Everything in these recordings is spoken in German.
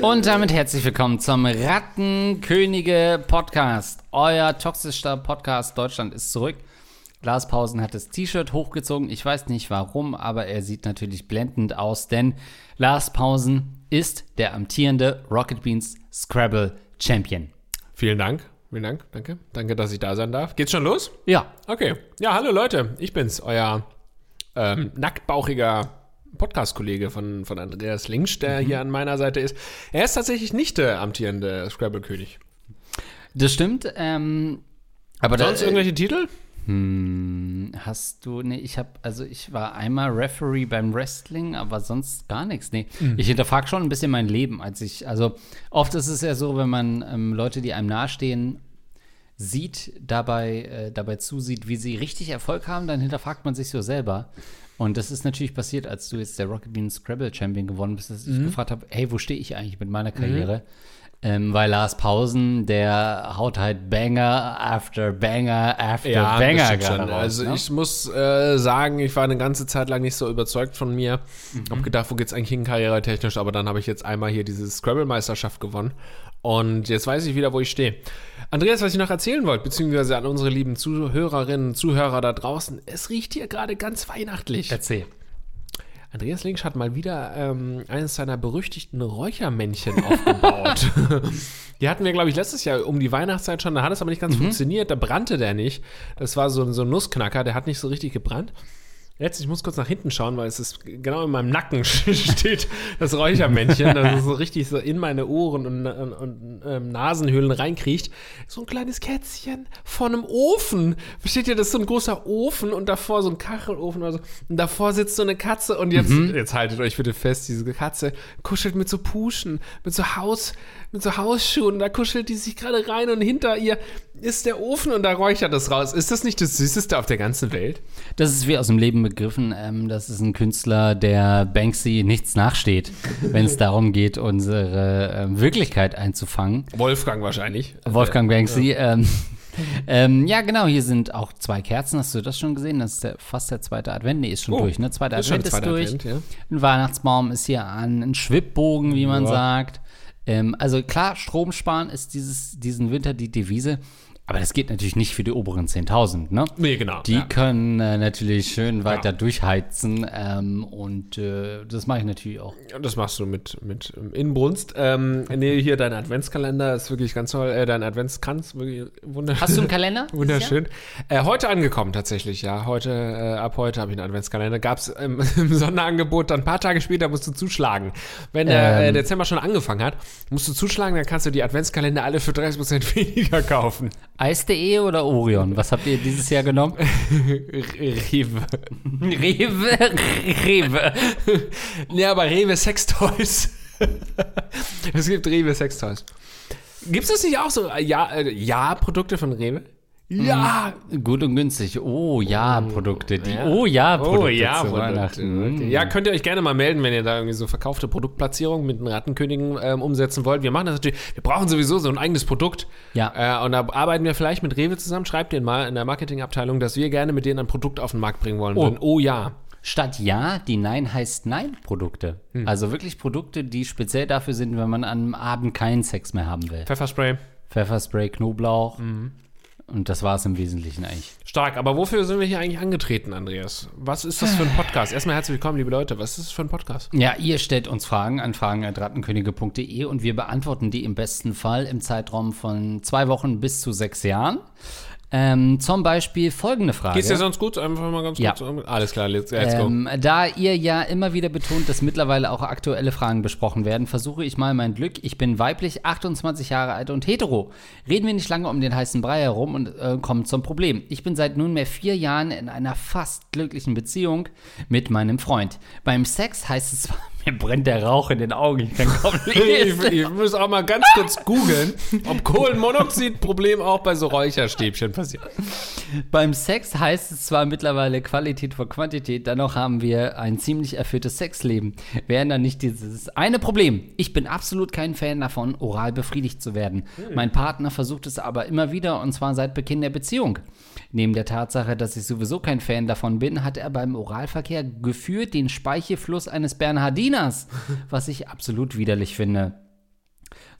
Und damit herzlich willkommen zum Rattenkönige Podcast. Euer toxischster Podcast Deutschland ist zurück. Glaspausen hat das T-Shirt hochgezogen. Ich weiß nicht warum, aber er sieht natürlich blendend aus, denn Lars Pausen ist der amtierende Rocket Beans Scrabble Champion. Vielen Dank. Vielen Dank. Danke. Danke, dass ich da sein darf. Geht's schon los? Ja. Okay. Ja, hallo Leute. Ich bin's, euer ähm, nacktbauchiger Podcast-Kollege von, von Andreas Linksch, der hier an meiner Seite ist. Er ist tatsächlich nicht der amtierende Scrabble-König. Das stimmt. Ähm, aber Sonst da, irgendwelche Titel? Hm, hast du, nee, ich habe, also ich war einmal Referee beim Wrestling, aber sonst gar nichts, nee. Ich hinterfrage schon ein bisschen mein Leben, als ich, also oft ist es ja so, wenn man ähm, Leute, die einem nahestehen, sieht, dabei, äh, dabei zusieht, wie sie richtig Erfolg haben, dann hinterfragt man sich so selber. Und das ist natürlich passiert, als du jetzt der Rocket Beans Scrabble Champion gewonnen bist, dass ich gefragt habe, hey, wo stehe ich eigentlich mit meiner Karriere? Ähm, weil Lars Pausen, der haut halt Banger after Banger after Banger das stimmt gerade schon. raus, Also ne? ich muss äh, sagen, ich war eine ganze Zeit lang nicht so überzeugt von mir. Mhm. Hab gedacht, wo geht's eigentlich hin karrieretechnisch, aber dann habe ich jetzt einmal hier diese Scrabble-Meisterschaft gewonnen. Und jetzt weiß ich wieder, wo ich stehe. Andreas, was ich noch erzählen wollte, beziehungsweise an unsere lieben Zuhörerinnen und Zuhörer da draußen, es riecht hier gerade ganz weihnachtlich. Erzähl. Andreas Linksch hat mal wieder ähm, eines seiner berüchtigten Räuchermännchen aufgebaut. die hatten wir, glaube ich, letztes Jahr um die Weihnachtszeit schon. Da hat es aber nicht ganz funktioniert. Da brannte der nicht. Das war so, so ein Nussknacker. Der hat nicht so richtig gebrannt. Jetzt, ich muss kurz nach hinten schauen, weil es ist genau in meinem Nacken steht das Räuchermännchen, das ist so richtig so in meine Ohren und, und, und ähm, Nasenhöhlen reinkriecht. So ein kleines Kätzchen vor einem Ofen. Versteht ihr, das ist so ein großer Ofen und davor so ein Kachelofen oder so. Und davor sitzt so eine Katze und jetzt, jetzt haltet euch bitte fest, diese Katze kuschelt mit so Puschen, mit so Haus, mit so Hausschuhen. Da kuschelt die sich gerade rein und hinter ihr ist der Ofen und da räuchert es raus. Ist das nicht das Süßeste auf der ganzen Welt? Das ist wie aus dem Leben begriffen. Ähm, das ist ein Künstler, der Banksy nichts nachsteht, wenn es darum geht, unsere ähm, Wirklichkeit einzufangen. Wolfgang wahrscheinlich. Wolfgang Banksy. Ja. Ähm, ähm, ja, genau, hier sind auch zwei Kerzen. Hast du das schon gesehen? Das ist der, fast der zweite Advent. Nee, ist schon Oh, durch, ne? Zweiter ist schon Advent ist zweiter durch. Advent, ja. Ein Weihnachtsbaum ist hier an, ein Schwibbogen, wie man Ja. sagt. Ähm, also klar, Strom sparen ist dieses, diesen Winter die Devise. Aber das geht natürlich nicht für die oberen 10.000, ne? Nee, genau. Die ja. können äh, natürlich schön weiter durchheizen ähm, und äh, das mache ich natürlich auch. Das machst du mit, mit ähm, Inbrunst. Ähm, nee, hier dein Adventskalender ist wirklich ganz toll. Äh, dein Adventskranz, wirklich wunderschön. Hast du einen Kalender? Wunderschön. Äh, heute angekommen tatsächlich, ja. Heute, äh, ab heute habe ich einen Adventskalender. Gab es im, im Sonderangebot, dann ein paar Tage später musst du zuschlagen. Wenn der Ähm. äh, Dezember schon angefangen hat, musst du zuschlagen, dann kannst du die Adventskalender alle für 30% weniger kaufen. Eis.de oder Orion? Was habt ihr dieses Jahr genommen? Rewe. Rewe, Rewe. Ja, aber Rewe Sextoys. es gibt Rewe Sextoys. Gibt es nicht auch so? äh, Ja, äh, ja, Produkte von Rewe? Ja! Gut und günstig. Oh ja, Produkte. Die Ja. Oh ja, Produkte Oh ja, zu Produkte. Weihnachten. Okay. Ja, könnt ihr euch gerne mal melden, wenn ihr da irgendwie so verkaufte Produktplatzierungen mit den Rattenkönigen ähm, umsetzen wollt. Wir machen das natürlich, wir brauchen sowieso so ein eigenes Produkt. Ja. Äh, und da arbeiten wir vielleicht mit Rewe zusammen. Schreibt denen mal in der Marketingabteilung, dass wir gerne mit denen ein Produkt auf den Markt bringen wollen. Oh. würden. oh ja. Statt Ja, die Nein heißt Nein Produkte. Hm. Also wirklich Produkte, die speziell dafür sind, wenn man an einem Abend keinen Sex mehr haben will. Pfefferspray. Pfefferspray, Knoblauch. Mhm. Und das war es im Wesentlichen eigentlich. Stark, aber wofür sind wir hier eigentlich angetreten, Andreas? Was ist das für ein Podcast? Erstmal herzlich willkommen, liebe Leute. Was ist das für ein Podcast? Ja, ihr stellt uns Fragen an fragen.rattenkönige.de und wir beantworten die im besten Fall im Zeitraum von zwei Wochen bis zu sechs Jahren. Ähm, zum Beispiel folgende Frage. Geht's dir sonst gut? Einfach mal ganz Ja. kurz. Alles klar, let's, let's go. Ähm, da ihr ja immer wieder betont, dass mittlerweile auch aktuelle Fragen besprochen werden, versuche ich mal mein Glück. Ich bin weiblich, 28 Jahre alt und hetero. Reden wir nicht lange um den heißen Brei herum und äh, kommen zum Problem. Ich bin seit nunmehr vier Jahren in einer fast glücklichen Beziehung mit meinem Freund. Beim Sex heißt es zwar, mir brennt der Rauch in den Augen, ich kann kaum Ich, lesen. ich muss auch mal ganz kurz googeln, ob Kohlenmonoxid-Problem auch bei so Räucherstäbchen passiert. Beim Sex heißt es zwar mittlerweile Qualität vor Quantität, dennoch haben wir ein ziemlich erfülltes Sexleben. Wären dann nicht dieses eine Problem. Ich bin absolut kein Fan davon, oral befriedigt zu werden. Hm. Mein Partner versucht es aber immer wieder und zwar seit Beginn der Beziehung. Neben der Tatsache, dass ich sowieso kein Fan davon bin, hat er beim Oralverkehr geführt den Speichelfluss eines Bernhardiners, was ich absolut widerlich finde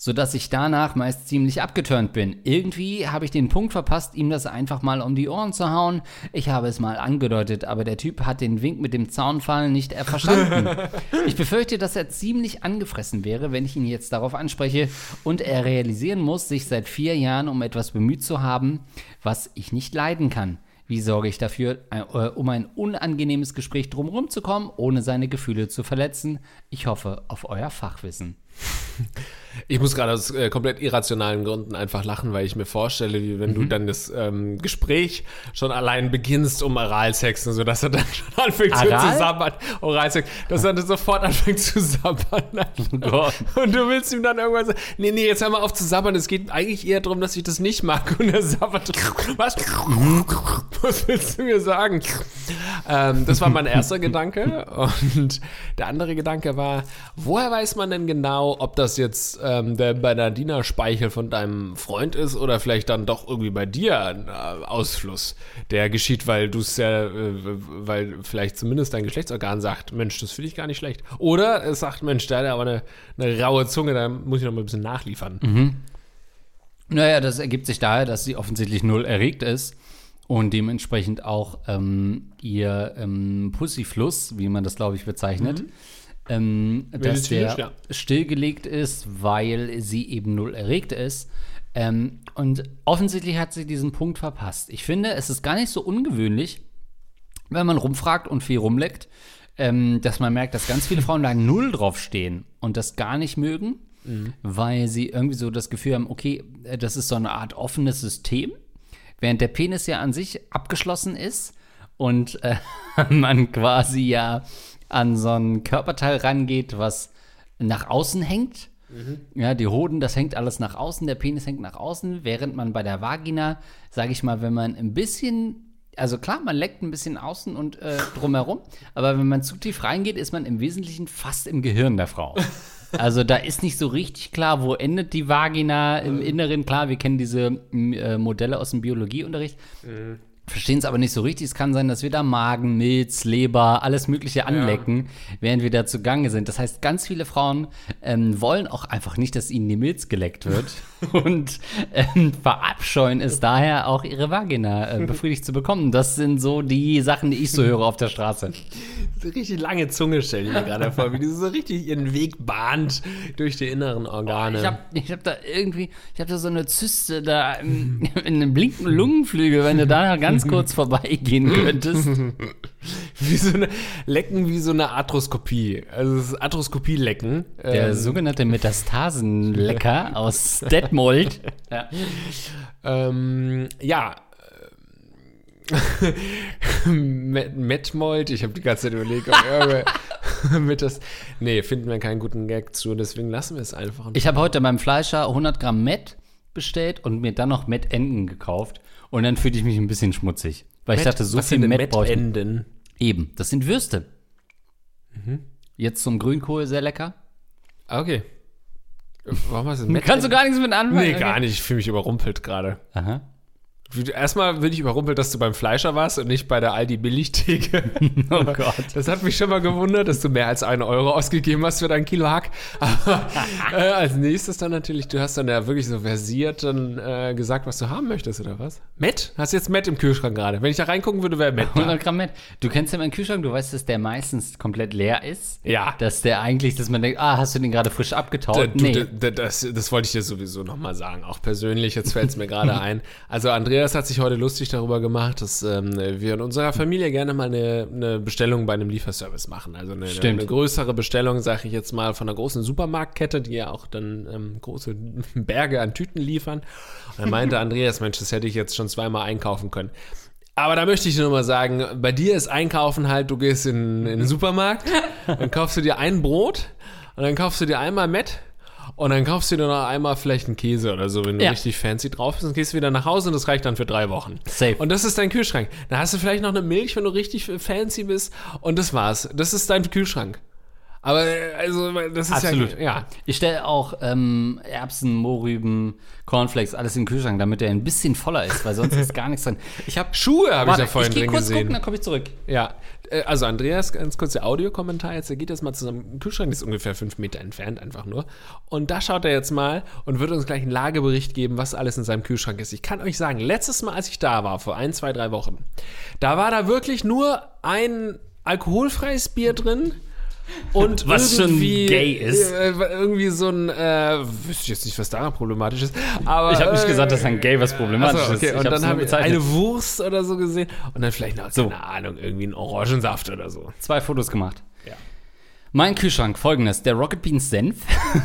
sodass ich danach meist ziemlich abgeturnt bin. Irgendwie habe ich den Punkt verpasst, ihm das einfach mal um die Ohren zu hauen. Ich habe es mal angedeutet, aber der Typ hat den Wink mit dem Zaunfall nicht verstanden. ich befürchte, dass er ziemlich angefressen wäre, wenn ich ihn jetzt darauf anspreche und er realisieren muss, sich seit vier Jahren um etwas bemüht zu haben, was ich nicht leiden kann. Wie sorge ich dafür, äh, um ein unangenehmes Gespräch drumherum zu kommen, ohne seine Gefühle zu verletzen? Ich hoffe auf euer Fachwissen. Ich muss gerade aus äh, komplett irrationalen Gründen einfach lachen, weil ich mir vorstelle, wie wenn mhm. du dann das ähm, Gespräch schon allein beginnst um Oralsex und so, dass er dann schon anfängt Aral? zu sabbern. Oralsex, dass er dann sofort anfängt zu sabbern. Oh. Und du willst ihm dann irgendwann sagen, nee, nee, jetzt hör mal auf zu sabbern. Es geht eigentlich eher darum, dass ich das nicht mag. Und er sabbert, was? was willst du mir sagen? Ähm, das war mein erster Gedanke. Und der andere Gedanke war, woher weiß man denn genau, ob das jetzt ähm, der Bernardiner-Speichel von deinem Freund ist oder vielleicht dann doch irgendwie bei dir ein äh, Ausfluss, der geschieht, weil du es ja, äh, weil vielleicht zumindest dein Geschlechtsorgan sagt, Mensch, das finde ich gar nicht schlecht. Oder es sagt, Mensch, der hat aber eine, eine raue Zunge, da muss ich noch mal ein bisschen nachliefern. Mhm. Naja, das ergibt sich daher, dass sie offensichtlich null erregt ist und dementsprechend auch ähm, ihr ähm, Pussyfluss, wie man das, glaube ich, bezeichnet, mhm ähm, dass der ja. stillgelegt ist, weil sie eben null erregt ist. Ähm, und offensichtlich hat sie diesen Punkt verpasst. Ich finde, es ist gar nicht so ungewöhnlich, wenn man rumfragt und viel rumleckt, ähm, dass man merkt, dass ganz viele Frauen da null drauf stehen und das gar nicht mögen, mhm. weil sie irgendwie so das Gefühl haben, okay, äh, das ist so eine Art offenes System, während der Penis ja an sich abgeschlossen ist und äh, man quasi ja an so ein Körperteil rangeht, was nach außen hängt. Mhm. Ja, die Hoden, das hängt alles nach außen, der Penis hängt nach außen, während man bei der Vagina, sage ich mal, wenn man ein bisschen, also klar, man leckt ein bisschen außen und äh, drumherum, aber wenn man zu tief reingeht, ist man im Wesentlichen fast im Gehirn der Frau. Also da ist nicht so richtig klar, wo endet die Vagina im Inneren. Klar, wir kennen diese äh, Modelle aus dem Biologieunterricht. Mhm verstehen es aber nicht so richtig. Es kann sein, dass wir da Magen, Milz, Leber, alles Mögliche anlecken, ja. während wir da zugange sind. Das heißt, ganz viele Frauen ähm, wollen auch einfach nicht, dass ihnen die Milz geleckt wird und ähm, verabscheuen es daher auch ihre Vagina äh, befriedigt zu bekommen. Das sind so die Sachen, die ich so höre auf der Straße. Richtig lange Zunge stelle ich mir gerade vor, wie die so richtig ihren Weg bahnt durch die inneren Organe. ich habe ich hab da irgendwie, ich habe da so eine Zyste da in, in einem linken Lungenflügel, wenn du da ganz kurz vorbeigehen könntest. wie so eine, lecken wie so eine Arthroskopie. Also das Arthroskopie-Lecken. Der ähm, sogenannte Metastasenlecker aus Detmold. Ja. Ähm, ja. Metmold, ich habe die ganze Zeit überlegt, ob mit das. Nee, finden wir keinen guten Gag zu, deswegen lassen wir es einfach. Ich habe heute beim Fleischer 100 Gramm Met bestellt und mir dann noch Met-Enden gekauft. Und dann fühlte ich mich ein bisschen schmutzig. Weil Met, ich dachte, so viel Met brauche ich Enden? Eben, das sind Würste. Mhm. Jetzt zum Grünkohl, sehr lecker. Ah, okay. Warum hast du Met Kannst du gar nichts mit anfangen? Nee, gar nicht. Ich fühle mich überrumpelt gerade. Aha. Erstmal bin ich überrumpelt, dass du beim Fleischer warst und nicht bei der Aldi Billigtheke. Oh Gott. Das hat mich schon mal gewundert, dass du mehr als einen Euro ausgegeben hast für dein Kilo Hack. Aber äh, als nächstes dann natürlich, du hast dann ja wirklich so versiert dann äh, gesagt, was du haben möchtest, oder was? Met? Hast du jetzt Met im Kühlschrank gerade? Wenn ich da reingucken würde, wäre Met. 100 Gramm Met. Du kennst ja meinen Kühlschrank, du weißt, dass der meistens komplett leer ist. Ja. Dass der eigentlich, dass man denkt, ah, hast du den gerade frisch abgetaut? Da, du, nee. Da, das, das wollte ich dir sowieso nochmal sagen, auch persönlich, jetzt fällt es mir gerade ein. Also Andrea Andreas hat sich heute lustig darüber gemacht, dass ähm, wir in unserer Familie gerne mal eine, eine, Bestellung bei einem Lieferservice machen. Also eine, eine, größere Bestellung, sage ich jetzt mal, von einer großen Supermarktkette, die ja auch dann ähm, große Berge an Tüten liefern. Und dann meinte Andreas, Mensch, das hätte ich jetzt schon zweimal einkaufen können. Aber da möchte ich nur mal sagen, bei dir ist Einkaufen halt, du gehst in, in den Supermarkt, dann kaufst du dir ein Brot und dann kaufst du dir einmal Met Und dann kaufst du dir noch einmal vielleicht einen Käse oder so, wenn du Ja. richtig fancy drauf bist. Dann gehst du wieder nach Hause und das reicht dann für drei Wochen. Safe. Und das ist dein Kühlschrank. Dann hast du vielleicht noch eine Milch, wenn du richtig fancy bist. Und das war's. Das ist dein Kühlschrank. Aber äh, also, das ist Absolut. ja. Ja. Ich stelle auch ähm, Erbsen, Mohrrüben, Cornflakes, alles in den Kühlschrank, damit der ein bisschen voller ist, weil sonst ist gar nichts drin. Ich habe Schuhe habe ich da vorhin ich drin kurz gesehen. gucken, dann komme ich zurück. Ja, äh, also Andreas, ganz kurz der Audiokommentar jetzt, er geht jetzt mal zu seinem Kühlschrank, der ist ungefähr fünf Meter entfernt einfach nur. Und da schaut er jetzt mal und wird uns gleich einen Lagebericht geben, was alles in seinem Kühlschrank ist. Ich kann euch sagen, letztes Mal, als ich da war, vor ein, zwei, drei Wochen, da war da wirklich nur ein alkoholfreies Bier drin. Und Was schon gay ist. Äh, irgendwie so ein, äh, wüsste ich jetzt nicht, was daran problematisch ist. Aber, Ich habe nicht äh, gesagt, dass ein Gay was problematisch Achso, okay. ist. Ich Und dann nur habe ich bezeichnet. eine Wurst oder so gesehen und dann vielleicht noch, So. keine Ahnung, irgendwie einen Orangensaft oder so. zwei Fotos gemacht. Ja. Mein Kühlschrank, folgendes: Der Rocket Beans Senf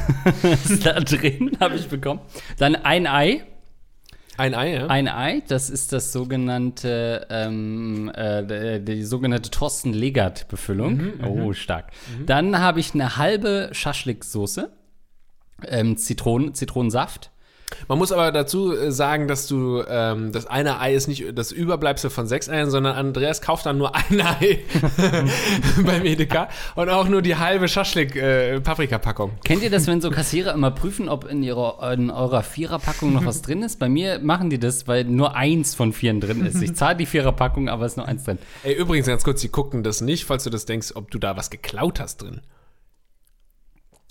ist da drin, habe ich bekommen. Dann ein Ei. Ein Ei, ja? Ein Ei, das ist das sogenannte, ähm, äh, die, die sogenannte Thorsten Legert-Befüllung. oh, stark. Dann habe ich eine halbe Schaschlik-Soße, ähm, Zitronen, Zitronensaft. Man muss aber dazu äh, sagen, dass du, ähm, das eine Ei ist nicht das Überbleibsel von sechs Eiern, sondern Andreas kauft dann nur ein Ei beim Edeka und auch nur die halbe Schaschlik-Paprika-Packung. Kennt ihr das, wenn so Kassierer immer prüfen, ob in, ihrer, in eurer Viererpackung noch was drin ist? Bei mir machen die das, weil nur eins von vieren drin ist. Ich zahle die Viererpackung, aber es ist nur eins drin. Ey, übrigens ganz kurz, die gucken das nicht, falls du das denkst, ob du da was geklaut hast drin.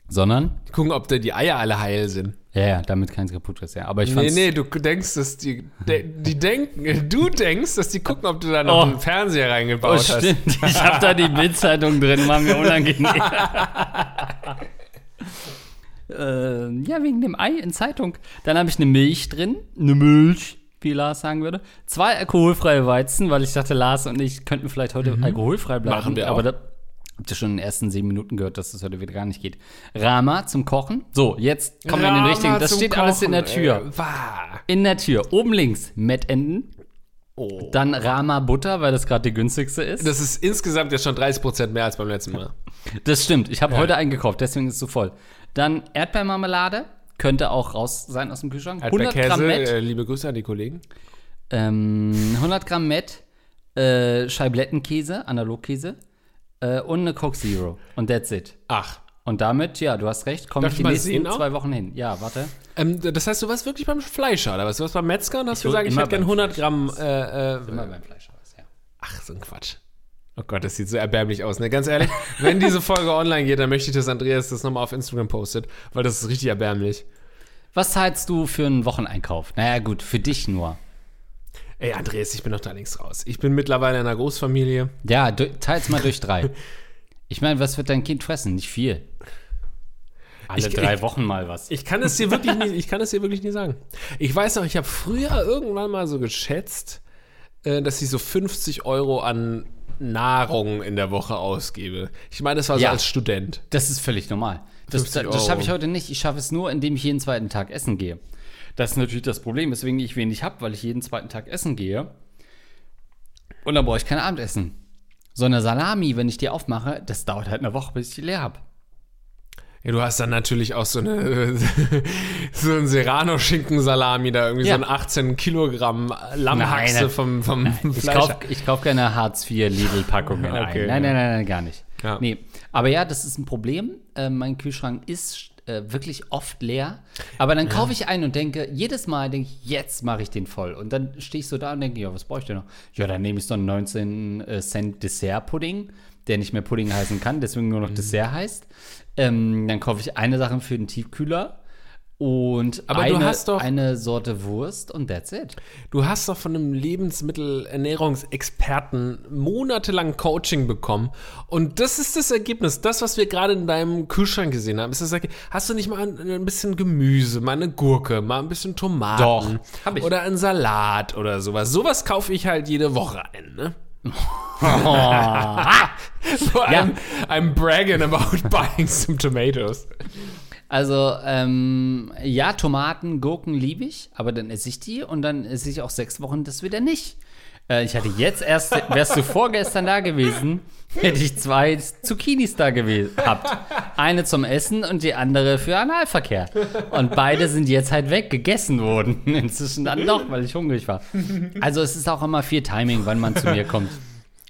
Sondern? Die gucken, ob da die Eier alle heil sind. Ja, ja, damit keins kaputt ist, ja. Aber ich Nee, fand's, nee, du denkst, dass die, de, die denken, du denkst, dass die gucken, ob du da noch Oh. einen Fernseher reingebaut Oh, hast. stimmt. Ich habe da die Bildzeitung drin, war mir unangenehm. äh, ja, wegen dem Ei in Zeitung. Dann habe ich eine Milch drin. Eine Milch, wie Lars sagen würde. Zwei alkoholfreie Weizen, weil ich dachte, Lars und ich könnten vielleicht heute alkoholfrei bleiben. Mhm. Machen wir aber auch. da habt ihr schon in den ersten sieben Minuten gehört, dass das heute wieder gar nicht geht. Rama zum Kochen. So, jetzt kommen wir in den richtigen. Das steht alles in der Kochen, Tür. In der Tür. Oben links Mettenden. Oh. Dann Rama Butter, weil das gerade die günstigste ist. Das ist insgesamt jetzt schon 30% mehr als beim letzten Mal. Das stimmt. Ich habe heute eingekauft, deswegen ist es so voll. Dann Erdbeermarmelade. Könnte auch raus sein aus dem Kühlschrank. 100 Gramm Met. äh, liebe Grüße an die Kollegen. Ähm, 100 Gramm Met. Äh, Scheiblettenkäse, Analogkäse. Äh, und eine Coke Zero. Und that's it. Ach. Und damit, ja, du hast recht, komme ich ich die nächsten sehen zwei Wochen hin. Ja, warte. Ähm, das heißt, du warst wirklich beim Fleischer, oder was? Du warst beim Metzger und hast hol gesagt, ich hätte gern beim 100 Gramm. Äh, äh, Immer beim Fleischhaus, ja. ach, so ein Quatsch. Oh Gott, das sieht so erbärmlich aus. Ne? Ganz ehrlich, wenn diese Folge online geht, dann möchte ich, dass Andreas das nochmal auf Instagram postet, weil das ist richtig erbärmlich. Was zahlst du für einen Wocheneinkauf? Naja, gut, für dich nur. Ey, Andreas, ich bin doch da links raus. Ich bin mittlerweile in einer Großfamilie. Ja, teils mal durch drei. Ich meine, was wird dein Kind fressen? Nicht viel. Alle Ich- drei ich- Wochen mal was. Ich kann es dir wirklich nie, ich kann es dir wirklich nie sagen. Ich weiß noch, ich habe früher irgendwann mal so geschätzt, äh, dass ich so 50 Euro an Nahrung in der Woche ausgebe. Ich meine, das war so Ja. als Student. Das ist völlig normal. Das, 50 das schaffe ich heute nicht. Ich schaffe es nur, indem ich jeden zweiten Tag essen gehe. Das ist natürlich das Problem, weswegen ich wenig habe, weil ich jeden zweiten Tag essen gehe. Und dann brauche ich kein Abendessen. So eine Salami, wenn ich die aufmache, das dauert halt eine Woche, bis ich die leer habe. Ja, du hast dann natürlich auch so eine so ein Serrano-Schinken-Salami da, irgendwie Ja. so ein 18 Kilogramm Lammhaxe Nein, vom, vom Ich Fleischer. kaufe ich kauf keine Hartz-IV-Lidl-Packungen Okay, ein. Nein, nein, nein, nein, gar nicht. Ja. Nee, aber ja, das ist ein Problem. Äh, mein Kühlschrank ist äh, wirklich oft leer. Aber dann kaufe ich ein und denke, jedes Mal denke ich, jetzt mache ich den voll. Und dann stehe ich so da und denke, ja, was brauche ich denn noch? Ja, dann nehme ich so einen 19 äh, Cent Dessert-Pudding, der nicht mehr Pudding heißen kann, deswegen Mhm. nur noch Dessert heißt. Ähm, dann kaufe ich eine Sache für den Tiefkühler. Und Aber du eine, hast doch- eine Sorte Wurst und that's it. Du hast doch von einem Lebensmittelernährungsexperten monatelang Coaching bekommen. Und das ist das Ergebnis. Das, was wir gerade in deinem Kühlschrank gesehen haben, ist das Ergebnis. Hast du nicht mal ein, ein bisschen Gemüse, mal eine Gurke, mal ein bisschen Tomaten? Doch, hab ich. Oder einen Salat oder sowas. Sowas kaufe ich halt jede Woche ein, ne? So I'm, I'm bragging about buying some tomatoes. Also, ähm, ja, Tomaten, Gurken liebe ich, aber dann esse ich die und dann esse ich auch sechs Wochen das wieder nicht. Äh, ich hatte jetzt erst, wärst du vorgestern da gewesen, hätte ich zwei Zucchinis da gehabt. Eine zum Essen und die andere für Analverkehr. Und beide sind jetzt halt weg, gegessen worden. Inzwischen dann doch, weil ich hungrig war. Also es ist auch immer viel Timing, wann man zu mir kommt.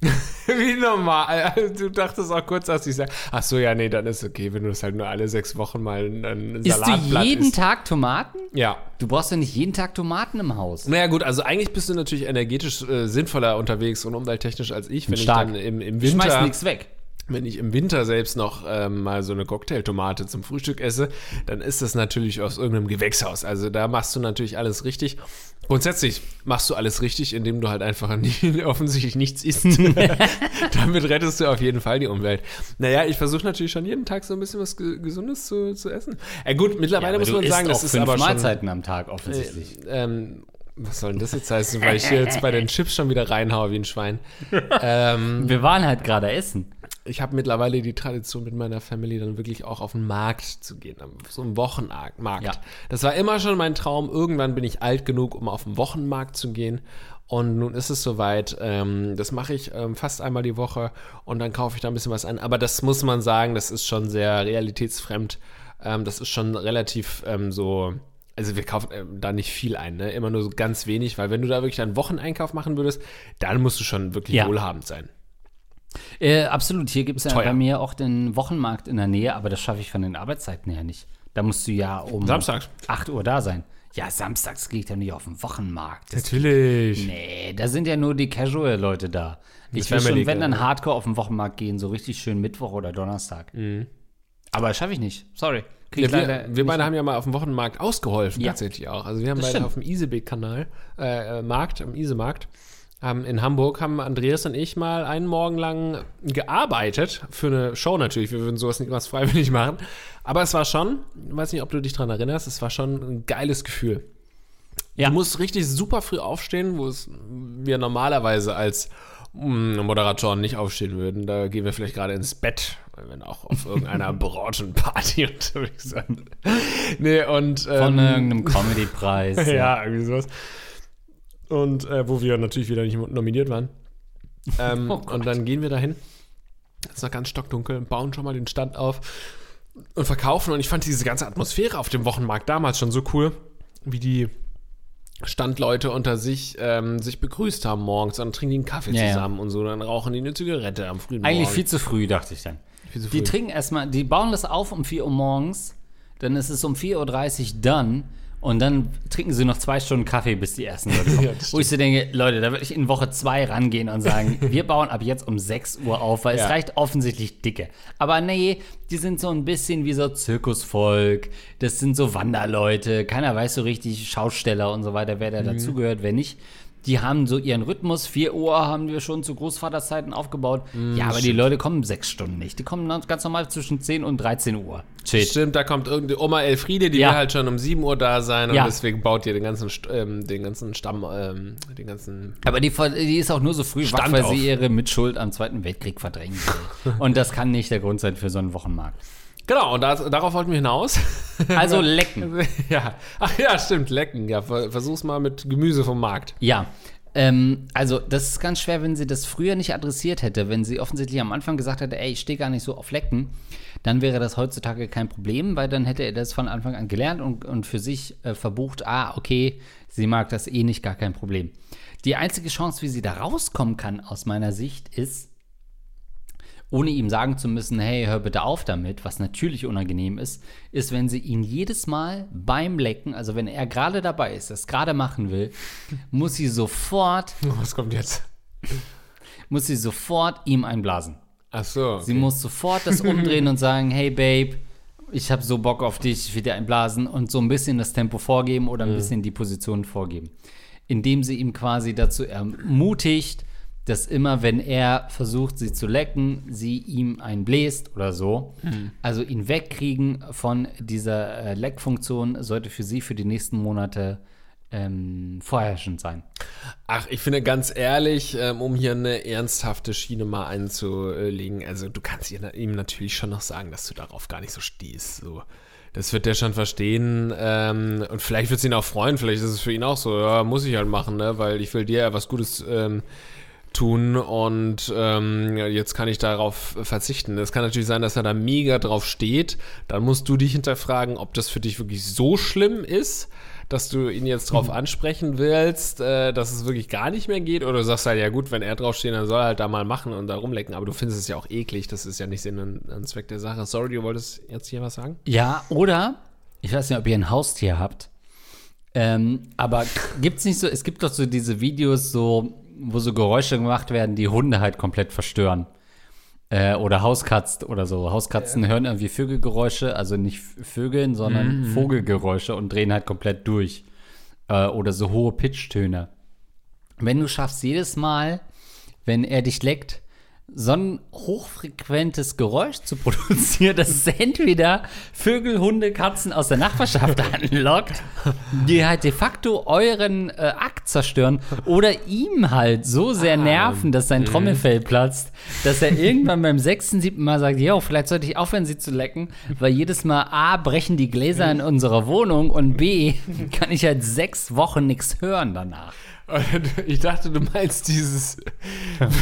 Wie normal. Du dachtest auch kurz, als ich sage, ach so, ja, nee, dann ist okay, wenn du es halt nur alle sechs Wochen mal ein Salatblatt Isst du jeden isst. Tag Tomaten? Ja. Du brauchst ja nicht jeden Tag Tomaten im Haus. Naja gut, also eigentlich bist du natürlich energetisch äh, sinnvoller unterwegs und umwelttechnisch als ich, wenn Stark. ich dann im, im Winter... Schmeiß nichts weg wenn ich im Winter selbst noch ähm, mal so eine Cocktailtomate zum Frühstück esse, dann ist das natürlich aus irgendeinem Gewächshaus. Also da machst du natürlich alles richtig. Grundsätzlich machst du alles richtig, indem du halt einfach nie, offensichtlich nichts isst. Damit rettest du auf jeden Fall die Umwelt. Naja, ich versuche natürlich schon jeden Tag so ein bisschen was Gesundes zu, zu essen. Ja gut, mittlerweile ja, muss man sagen, das ist aber schon... Mahlzeiten am Tag offensichtlich. Äh, ähm, was soll denn das jetzt heißen, weil ich hier jetzt bei den Chips schon wieder reinhaue wie ein Schwein. Ähm, Wir waren halt gerade essen ich habe mittlerweile die Tradition mit meiner Family dann wirklich auch auf den Markt zu gehen, so einen Wochenmarkt. Ja. Das war immer schon mein Traum. Irgendwann bin ich alt genug, um auf den Wochenmarkt zu gehen. Und nun ist es soweit. Ähm, das mache ich ähm, fast einmal die Woche und dann kaufe ich da ein bisschen was an. Aber das muss man sagen, das ist schon sehr realitätsfremd. Ähm, das ist schon relativ ähm, so. Also wir kaufen äh, da nicht viel ein, ne? immer nur so ganz wenig, weil wenn du da wirklich einen Wocheneinkauf machen würdest, dann musst du schon wirklich ja. wohlhabend sein. Äh, absolut. Hier gibt es ja bei mir auch den Wochenmarkt in der Nähe, aber das schaffe ich von den Arbeitszeiten her nicht. Da musst du ja um Samstags. 8 Uhr da sein. Ja, samstags gehe ich ja nicht auf den Wochenmarkt. Das Natürlich. Nee, da sind ja nur die Casual-Leute da. Ich will schon, wenn dann Hardcore auf den Wochenmarkt gehen, so richtig schön Mittwoch oder Donnerstag. Mhm. Aber das schaffe ich nicht. Sorry. Ja, wir, wir beide haben ja mal auf dem Wochenmarkt ausgeholfen, ja. tatsächlich auch. Also wir haben das beide stimmt. auf dem Isebeck-Kanal, äh, äh, Markt, am Isemarkt, in Hamburg haben Andreas und ich mal einen Morgen lang gearbeitet. Für eine Show natürlich. Wir würden sowas nicht was freiwillig machen. Aber es war schon, ich weiß nicht, ob du dich daran erinnerst, es war schon ein geiles Gefühl. Ja. Du musst richtig super früh aufstehen, wo es wir normalerweise als mh, hm, Moderatoren nicht aufstehen würden. Da gehen wir vielleicht gerade ins Bett, wenn auch auf irgendeiner Branchenparty unterwegs sind. nee, und. Ähm, Von irgendeinem Comedy-Preis. ja, irgendwie sowas. Und äh, wo wir natürlich wieder nicht nominiert waren. Ähm, oh und dann gehen wir dahin. Es ist noch ganz stockdunkel, bauen schon mal den Stand auf und verkaufen. Und ich fand diese ganze Atmosphäre auf dem Wochenmarkt damals schon so cool, wie die Standleute unter sich ähm, sich begrüßt haben morgens. Dann trinken die einen Kaffee ja, zusammen ja. und so. Dann rauchen die eine Zigarette am frühen Eigentlich Morgen. viel zu früh, dachte ich dann. Die trinken erstmal, die bauen das auf um 4 Uhr morgens. Dann ist es um 4.30 Uhr dann. Und dann trinken sie noch zwei Stunden Kaffee, bis die ersten Leute kommen. ja, Wo ich so denke, Leute, da würde ich in Woche zwei rangehen und sagen, wir bauen ab jetzt um 6 Uhr auf, weil ja. es reicht offensichtlich dicke. Aber nee, die sind so ein bisschen wie so Zirkusvolk. Das sind so Wanderleute. Keiner weiß so richtig, Schausteller und so weiter, wer da mhm. dazugehört, wer nicht die haben so ihren Rhythmus. 4 Uhr haben wir schon zu Großvaterszeiten aufgebaut. Mm, ja, aber stimmt. die Leute kommen sechs Stunden nicht. Die kommen ganz normal zwischen 10 und 13 Uhr. Shit. Stimmt, da kommt irgendeine Oma Elfriede, die ja. will halt schon um 7 Uhr da sein und ja. deswegen baut ihr den ganzen, ähm, den ganzen Stamm, ähm, den ganzen. Aber die, die, ist auch nur so früh Stand wach, weil auf. sie ihre Mitschuld am Zweiten Weltkrieg verdrängen will. und das kann nicht der Grund sein für so einen Wochenmarkt. Genau, und das, darauf wollten wir hinaus. Also lecken. ja. Ach ja, stimmt, lecken. Ja, versuch's mal mit Gemüse vom Markt. Ja. Ähm, also, das ist ganz schwer, wenn sie das früher nicht adressiert hätte. Wenn sie offensichtlich am Anfang gesagt hätte, ey, ich stehe gar nicht so auf Lecken, dann wäre das heutzutage kein Problem, weil dann hätte er das von Anfang an gelernt und, und für sich äh, verbucht, ah, okay, sie mag das eh nicht, gar kein Problem. Die einzige Chance, wie sie da rauskommen kann, aus meiner Sicht, ist, ohne ihm sagen zu müssen, hey, hör bitte auf damit, was natürlich unangenehm ist, ist, wenn sie ihn jedes Mal beim Lecken, also wenn er gerade dabei ist, das gerade machen will, muss sie sofort. Was kommt jetzt? Muss sie sofort ihm einblasen. Ach so. Okay. Sie muss sofort das umdrehen und sagen, hey Babe, ich habe so Bock auf dich, ich will dir einblasen und so ein bisschen das Tempo vorgeben oder ein mhm. bisschen die Position vorgeben. Indem sie ihm quasi dazu ermutigt, dass immer, wenn er versucht, sie zu lecken, sie ihm einen bläst oder so. Mhm. Also ihn wegkriegen von dieser äh, Leckfunktion sollte für sie für die nächsten Monate ähm, vorherrschend sein. Ach, ich finde ganz ehrlich, ähm, um hier eine ernsthafte Schiene mal einzulegen, also du kannst ihm natürlich schon noch sagen, dass du darauf gar nicht so stehst. So das wird der schon verstehen. Ähm, und vielleicht wird es ihn auch freuen. Vielleicht ist es für ihn auch so, ja, muss ich halt machen, ne? Weil ich will dir ja was Gutes ähm, tun und ähm, jetzt kann ich darauf verzichten. Es kann natürlich sein, dass er da mega drauf steht. Dann musst du dich hinterfragen, ob das für dich wirklich so schlimm ist, dass du ihn jetzt drauf mhm. ansprechen willst, äh, dass es wirklich gar nicht mehr geht. Oder du sagst halt, ja gut, wenn er draufsteht, dann soll er halt da mal machen und da rumlecken. Aber du findest es ja auch eklig. Das ist ja nicht Sinn und Zweck der Sache. Sorry, du wolltest jetzt hier was sagen? Ja, oder, ich weiß nicht, ob ihr ein Haustier habt. Ähm, aber gibt es nicht so, es gibt doch so diese Videos, so wo so Geräusche gemacht werden, die Hunde halt komplett verstören. Äh, oder Hauskatzen oder so. Hauskatzen ja. hören irgendwie Vögelgeräusche, also nicht Vögeln, sondern mhm. Vogelgeräusche und drehen halt komplett durch. Äh, oder so hohe Pitchtöne. Wenn du schaffst, jedes Mal, wenn er dich leckt, so ein hochfrequentes Geräusch zu produzieren, dass es entweder Vögel, Hunde, Katzen aus der Nachbarschaft anlockt, die halt de facto euren äh, Akt zerstören oder ihm halt so sehr ah, nerven, dass sein Trommelfell platzt, dass er irgendwann beim sechsten, siebten Mal sagt, jo, vielleicht sollte ich aufhören, sie zu lecken, weil jedes Mal A, brechen die Gläser in unserer Wohnung und B, kann ich halt sechs Wochen nichts hören danach. Ich dachte, du meinst dieses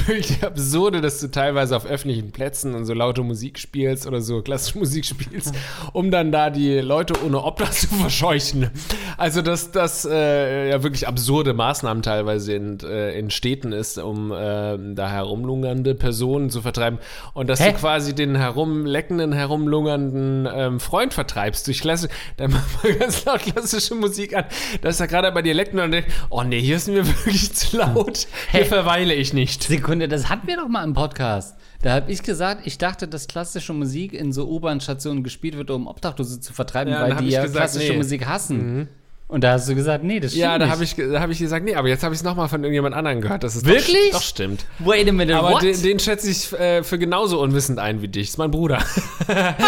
wirklich absurde, dass du teilweise auf öffentlichen Plätzen und so laute Musik spielst oder so klassische Musik spielst, um dann da die Leute ohne Obdach zu verscheuchen. Also, dass das äh, ja wirklich absurde Maßnahmen teilweise in, äh, in Städten ist, um äh, da herumlungernde Personen zu vertreiben. Und dass Hä? du quasi den herumleckenden, herumlungernden ähm, Freund vertreibst durch klassische, dann mach mal ganz laut klassische Musik an, dass er gerade bei dir leckt und dann denkt, oh nee, hier ist ein mir wirklich zu laut. Hey, Hier verweile ich nicht. Sekunde, das hatten wir doch mal im Podcast. Da habe ich gesagt, ich dachte, dass klassische Musik in so U-Bahn-Stationen gespielt wird, um Obdachlose zu vertreiben, ja, weil die ja gesagt, klassische nee. Musik hassen. Mhm. Und da hast du gesagt, nee, das stimmt. Ja, da habe ich, hab ich gesagt, nee, aber jetzt habe ich es nochmal von irgendjemand anderem gehört. Das ist Wirklich? Doch, doch stimmt. Wait a minute, Aber den, den, schätze ich äh, für genauso unwissend ein wie dich. Das ist mein Bruder.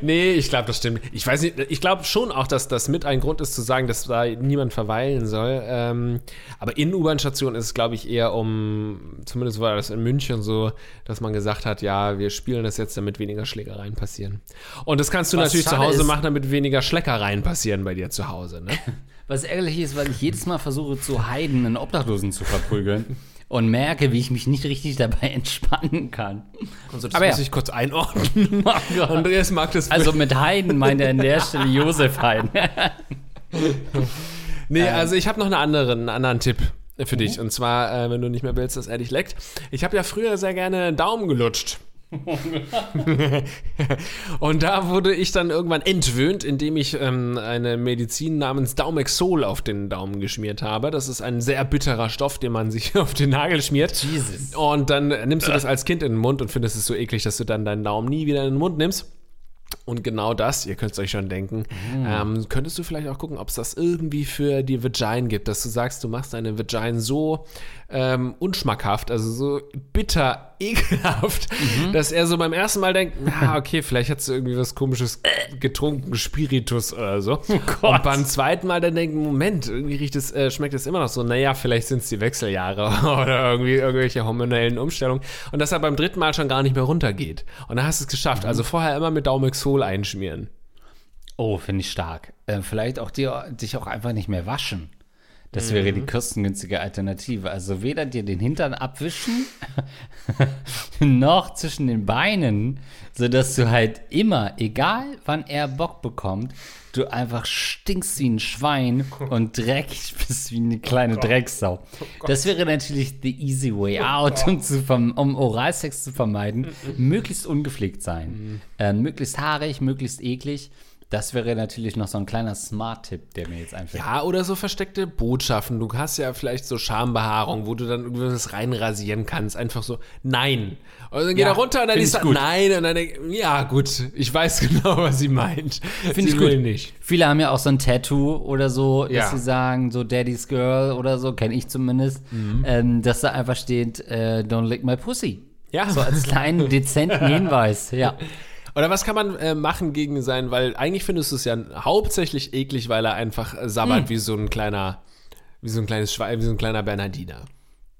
nee, ich glaube, das stimmt. Ich weiß nicht, ich glaube schon auch, dass das mit ein Grund ist zu sagen, dass da niemand verweilen soll. Ähm, aber in U-Bahn-Stationen ist es, glaube ich, eher um, zumindest war das in München so, dass man gesagt hat, ja, wir spielen das jetzt, damit weniger Schlägereien passieren. Und das kannst du Was natürlich zu Hause ist, machen, damit weniger Schleckereien passieren bei dir zu Hause, ne? Was ärgerlich ist, weil ich jedes Mal versuche, zu Heiden einen Obdachlosen zu verprügeln und merke, wie ich mich nicht richtig dabei entspannen kann. Also das Aber muss ja. ich kurz einordnen. Oh Andreas mag das. Also mit Heiden meint er an der Stelle Josef Heiden. nee, ähm. also ich habe noch eine andere, einen anderen Tipp für dich. Mhm. Und zwar, äh, wenn du nicht mehr willst, dass er dich leckt. Ich habe ja früher sehr gerne Daumen gelutscht. und da wurde ich dann irgendwann entwöhnt, indem ich ähm, eine Medizin namens Daumexol auf den Daumen geschmiert habe. Das ist ein sehr bitterer Stoff, den man sich auf den Nagel schmiert. Jesus. Und dann nimmst du das als Kind in den Mund und findest es so eklig, dass du dann deinen Daumen nie wieder in den Mund nimmst. Und genau das, ihr könnt es euch schon denken, mm. ähm, könntest du vielleicht auch gucken, ob es das irgendwie für die Vagina gibt, dass du sagst, du machst deine Vagina so ähm, unschmackhaft, also so bitter, ekelhaft, mhm. dass er so beim ersten Mal denkt, na, okay, vielleicht hat du irgendwie was komisches getrunken, Spiritus oder so. Oh und beim zweiten Mal dann denken, Moment, irgendwie riecht es, äh, schmeckt es immer noch so, naja, vielleicht sind es die Wechseljahre oder irgendwie irgendwelche hormonellen Umstellungen. Und dass er beim dritten Mal schon gar nicht mehr runtergeht. Und dann hast du es geschafft. Mhm. Also vorher immer mit Daumexol einschmieren. Oh, finde ich stark. Äh, vielleicht auch dir, dich auch einfach nicht mehr waschen. Das wäre die mhm. kostengünstige Alternative. Also weder dir den Hintern abwischen, noch zwischen den Beinen, sodass du halt immer, egal wann er Bock bekommt, du einfach stinkst wie ein Schwein und dreckig bist wie eine kleine oh Drecksau. Oh das wäre natürlich the easy way out, um, zu um Oralsex zu vermeiden. möglichst ungepflegt sein. Mhm. Äh, möglichst haarig, möglichst eklig. Das wäre natürlich noch so ein kleiner Smart-Tipp, der mir jetzt einfällt. Ja, oder so versteckte Botschaften. Du hast ja vielleicht so Schambehaarung, wo du dann irgendwas reinrasieren kannst. Einfach so, nein. Und dann geht ja, er runter und dann ist er, nein. Und dann denkt, ja, gut, ich weiß genau, was sie meint. Finde ich gut. nicht. Viele haben ja auch so ein Tattoo oder so, ja. dass sie sagen, so Daddy's Girl oder so, kenne ich zumindest, mhm. ähm, dass da einfach steht, äh, don't lick my pussy. Ja. So als kleinen, dezenten Hinweis, ja. Oder was kann man äh, machen gegen sein, weil eigentlich findest du es ja hauptsächlich eklig, weil er einfach äh, sabbert hm. wie so ein kleiner, wie so ein kleines Schwein, wie so ein kleiner Bernardiner.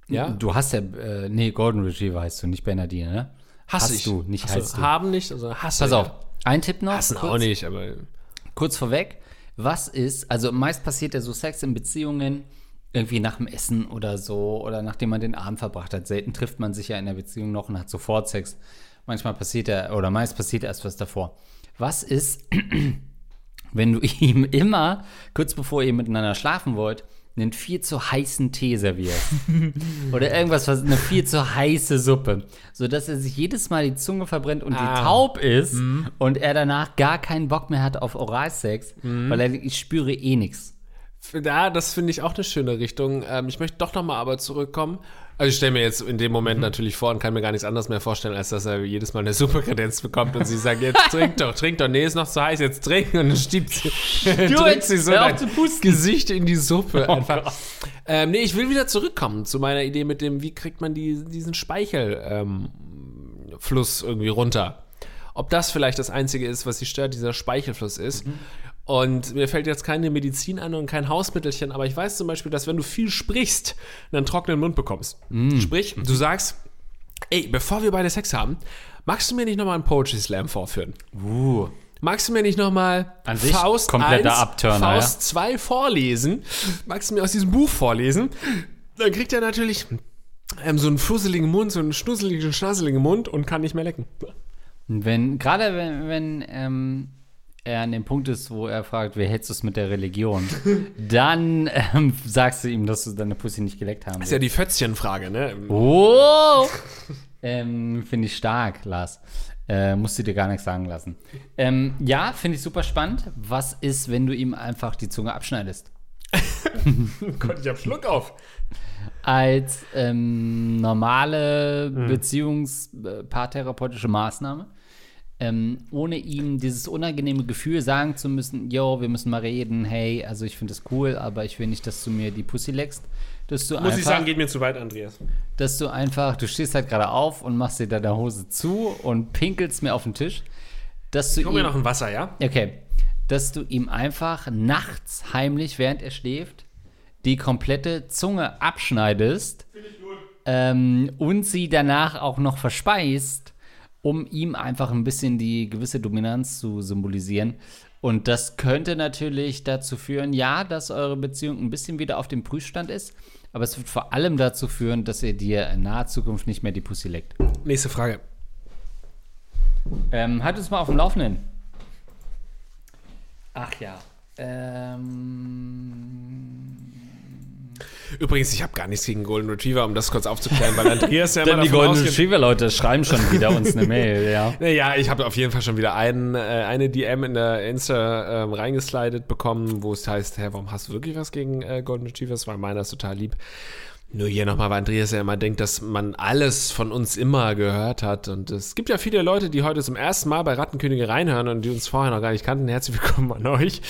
Ja? Du hast ja, äh, nee, Golden Retriever heißt du, nicht Bernardiner, ne? Hass hast ich. du, nicht Achso, heißt du. Haben nicht, also hasse. Pass auf, ein Tipp noch. Hassen kurz. auch nicht, aber. kurz vorweg, was ist, also meist passiert ja so Sex in Beziehungen irgendwie nach dem Essen oder so oder nachdem man den Abend verbracht hat. Selten trifft man sich ja in der Beziehung noch und hat sofort Sex. Manchmal passiert ja, oder meist passiert erst was davor. Was ist, wenn du ihm immer, kurz bevor ihr miteinander schlafen wollt, einen viel zu heißen Tee servierst. Oder irgendwas, was eine viel zu heiße Suppe. Sodass er sich jedes Mal die Zunge verbrennt und ah. die taub ist mhm. und er danach gar keinen Bock mehr hat auf Oralsex, mhm. weil er, ich spüre eh nichts. Ja, das finde ich auch eine schöne Richtung. Ähm, ich möchte doch nochmal aber zurückkommen also ich stelle mir jetzt in dem Moment mhm. natürlich vor und kann mir gar nichts anderes mehr vorstellen, als dass er jedes Mal eine Superkredenz bekommt und sie sagt, jetzt trink doch, trink doch, nee, ist noch zu heiß, jetzt trink und dann stiebt sie, drückt sie so dein Gesicht in die Suppe oh einfach. Ähm, nee, ich will wieder zurückkommen zu meiner Idee mit dem, wie kriegt man die, diesen Speichelfluss ähm, irgendwie runter. Ob das vielleicht das Einzige ist, was sie stört, dieser Speichelfluss ist. Mhm. Und mir fällt jetzt keine Medizin an und kein Hausmittelchen, aber ich weiß zum Beispiel, dass wenn du viel sprichst, einen trockenen Mund bekommst. Mm. Sprich, du sagst, ey, bevor wir beide Sex haben, magst du mir nicht nochmal einen Poetry Slam vorführen? Uh. Magst du mir nicht nochmal Faust 1, Abturner, Faust 2 ja? vorlesen? Magst du mir aus diesem Buch vorlesen? Dann kriegt er natürlich ähm, so einen fusseligen Mund, so einen schnusseligen, schnasseligen Mund und kann nicht mehr lecken. Wenn, gerade wenn, wenn ähm, er an dem Punkt ist, wo er fragt, wie hältst du es mit der Religion, dann ähm, sagst du ihm, dass du deine Pussy nicht geleckt haben Das ist ja die Fötzchenfrage, ne? Oh! ähm, finde ich stark, Lars. Äh, musst du dir gar nichts sagen lassen. Ähm, ja, finde ich super spannend. Was ist, wenn du ihm einfach die Zunge abschneidest? Gott, ich hab Schluck auf. Als ähm, normale hm. Beziehungspaartherapeutische Maßnahme ähm, ohne ihm dieses unangenehme Gefühl sagen zu müssen, yo, wir müssen mal reden, hey, also ich finde das cool, aber ich will nicht, dass du mir die Pussy leckst. Dass du Muss einfach, ich sagen, geht mir zu weit, Andreas. Dass du einfach, du stehst halt gerade auf und machst dir deine Hose zu und pinkelst mir auf den Tisch. Dass du ich hol mir noch ein Wasser, ja? Okay. Dass du ihm einfach nachts heimlich, während er schläft, die komplette Zunge abschneidest ähm, und sie danach auch noch verspeist um ihm einfach ein bisschen die gewisse Dominanz zu symbolisieren. Und das könnte natürlich dazu führen, ja, dass eure Beziehung ein bisschen wieder auf dem Prüfstand ist, aber es wird vor allem dazu führen, dass ihr dir in naher Zukunft nicht mehr die Pussy leckt. Nächste Frage. Ähm, halt uns mal auf dem Laufenden. Ach ja. Ähm Übrigens, ich habe gar nichts gegen Golden Retriever, um das kurz aufzuklären, weil Andreas ja immer Denn die Golden Retriever-Leute schreiben schon wieder uns eine Mail, ja. Ja, ich habe auf jeden Fall schon wieder einen, äh, eine DM in der Insta ähm, reingeslidet bekommen, wo es heißt, hä, warum hast du wirklich was gegen äh, Golden Retrievers? Weil meiner ist total lieb. Nur hier nochmal, weil Andreas ja immer denkt, dass man alles von uns immer gehört hat. Und es gibt ja viele Leute, die heute zum ersten Mal bei Rattenkönige reinhören und die uns vorher noch gar nicht kannten. Herzlich willkommen an euch.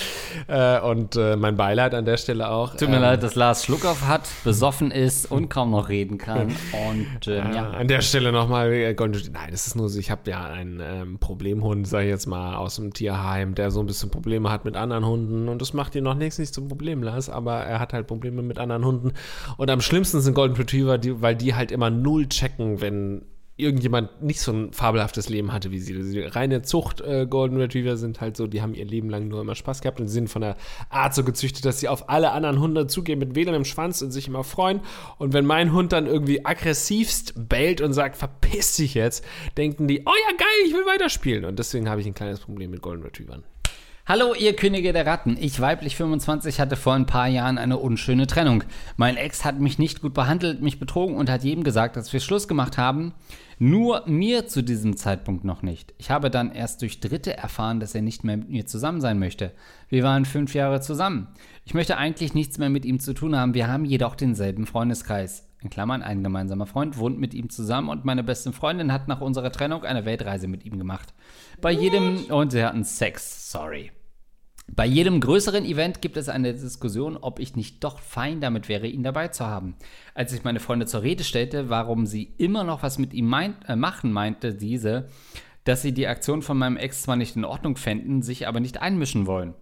Äh, und äh, mein Beileid an der Stelle auch. Tut mir ähm, leid, dass Lars Schluckauf hat, besoffen ist und kaum noch reden kann. Und ähm, ja. An der Stelle nochmal, äh, nein, das ist nur so, ich habe ja einen ähm, Problemhund, sag ich jetzt mal, aus dem Tierheim, der so ein bisschen Probleme hat mit anderen Hunden. Und das macht ihn noch nichts nicht zum Problem, Lars. Aber er hat halt Probleme mit anderen Hunden. Und am schlimmsten schlimmsten sind Golden Retriever, die, weil die halt immer null checken, wenn irgendjemand nicht so ein fabelhaftes Leben hatte wie sie. Also die reine Zucht äh, Golden Retriever sind halt so, die haben ihr Leben lang nur immer Spaß gehabt und sind von der Art so gezüchtet, dass sie auf alle anderen Hunde zugehen mit Wählern im Schwanz und sich immer freuen. Und wenn mein Hund dann irgendwie aggressivst bellt und sagt, verpiss dich jetzt, denken die, oh ja geil, ich will weiterspielen. Und deswegen habe ich ein kleines Problem mit Golden Retrievern. Hallo, ihr Könige der Ratten. Ich, weiblich 25, hatte vor ein paar Jahren eine unschöne Trennung. Mein Ex hat mich nicht gut behandelt, mich betrogen und hat jedem gesagt, dass wir Schluss gemacht haben. Nur mir zu diesem Zeitpunkt noch nicht. Ich habe dann erst durch Dritte erfahren, dass er nicht mehr mit mir zusammen sein möchte. Wir waren fünf Jahre zusammen. Ich möchte eigentlich nichts mehr mit ihm zu tun haben. Wir haben jedoch denselben Freundeskreis. In Klammern, ein gemeinsamer Freund wohnt mit ihm zusammen und meine beste Freundin hat nach unserer Trennung eine Weltreise mit ihm gemacht. Bei jedem, und sie hatten Sex, sorry. Bei jedem größeren Event gibt es eine Diskussion, ob ich nicht doch fein damit wäre, ihn dabei zu haben. Als ich meine Freunde zur Rede stellte, warum sie immer noch was mit ihm meint, äh, machen, meinte diese, dass sie die Aktion von meinem Ex zwar nicht in Ordnung fänden, sich aber nicht einmischen wollen.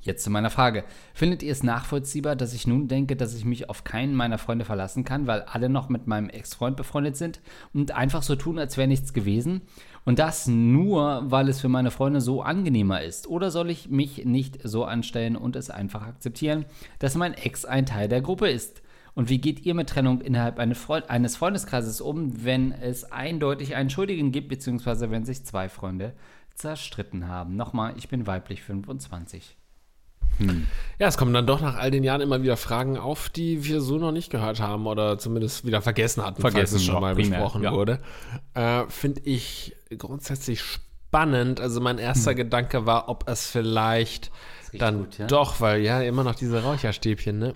Jetzt zu meiner Frage. Findet ihr es nachvollziehbar, dass ich nun denke, dass ich mich auf keinen meiner Freunde verlassen kann, weil alle noch mit meinem Ex-Freund befreundet sind und einfach so tun, als wäre nichts gewesen? Und das nur, weil es für meine Freunde so angenehmer ist? Oder soll ich mich nicht so anstellen und es einfach akzeptieren, dass mein Ex ein Teil der Gruppe ist? Und wie geht ihr mit Trennung innerhalb eines Freundeskreises um, wenn es eindeutig einen Schuldigen gibt, beziehungsweise wenn sich zwei Freunde zerstritten haben? Nochmal, ich bin weiblich 25. Hm. Ja, es kommen dann doch nach all den Jahren immer wieder Fragen auf, die wir so noch nicht gehört haben oder zumindest wieder vergessen hatten, vergessen falls es schon mal primär, besprochen ja. wurde. Äh, Finde ich grundsätzlich spannend. Also mein erster hm. Gedanke war, ob es vielleicht dann gut, ja? doch, weil ja immer noch diese Räucherstäbchen, ne?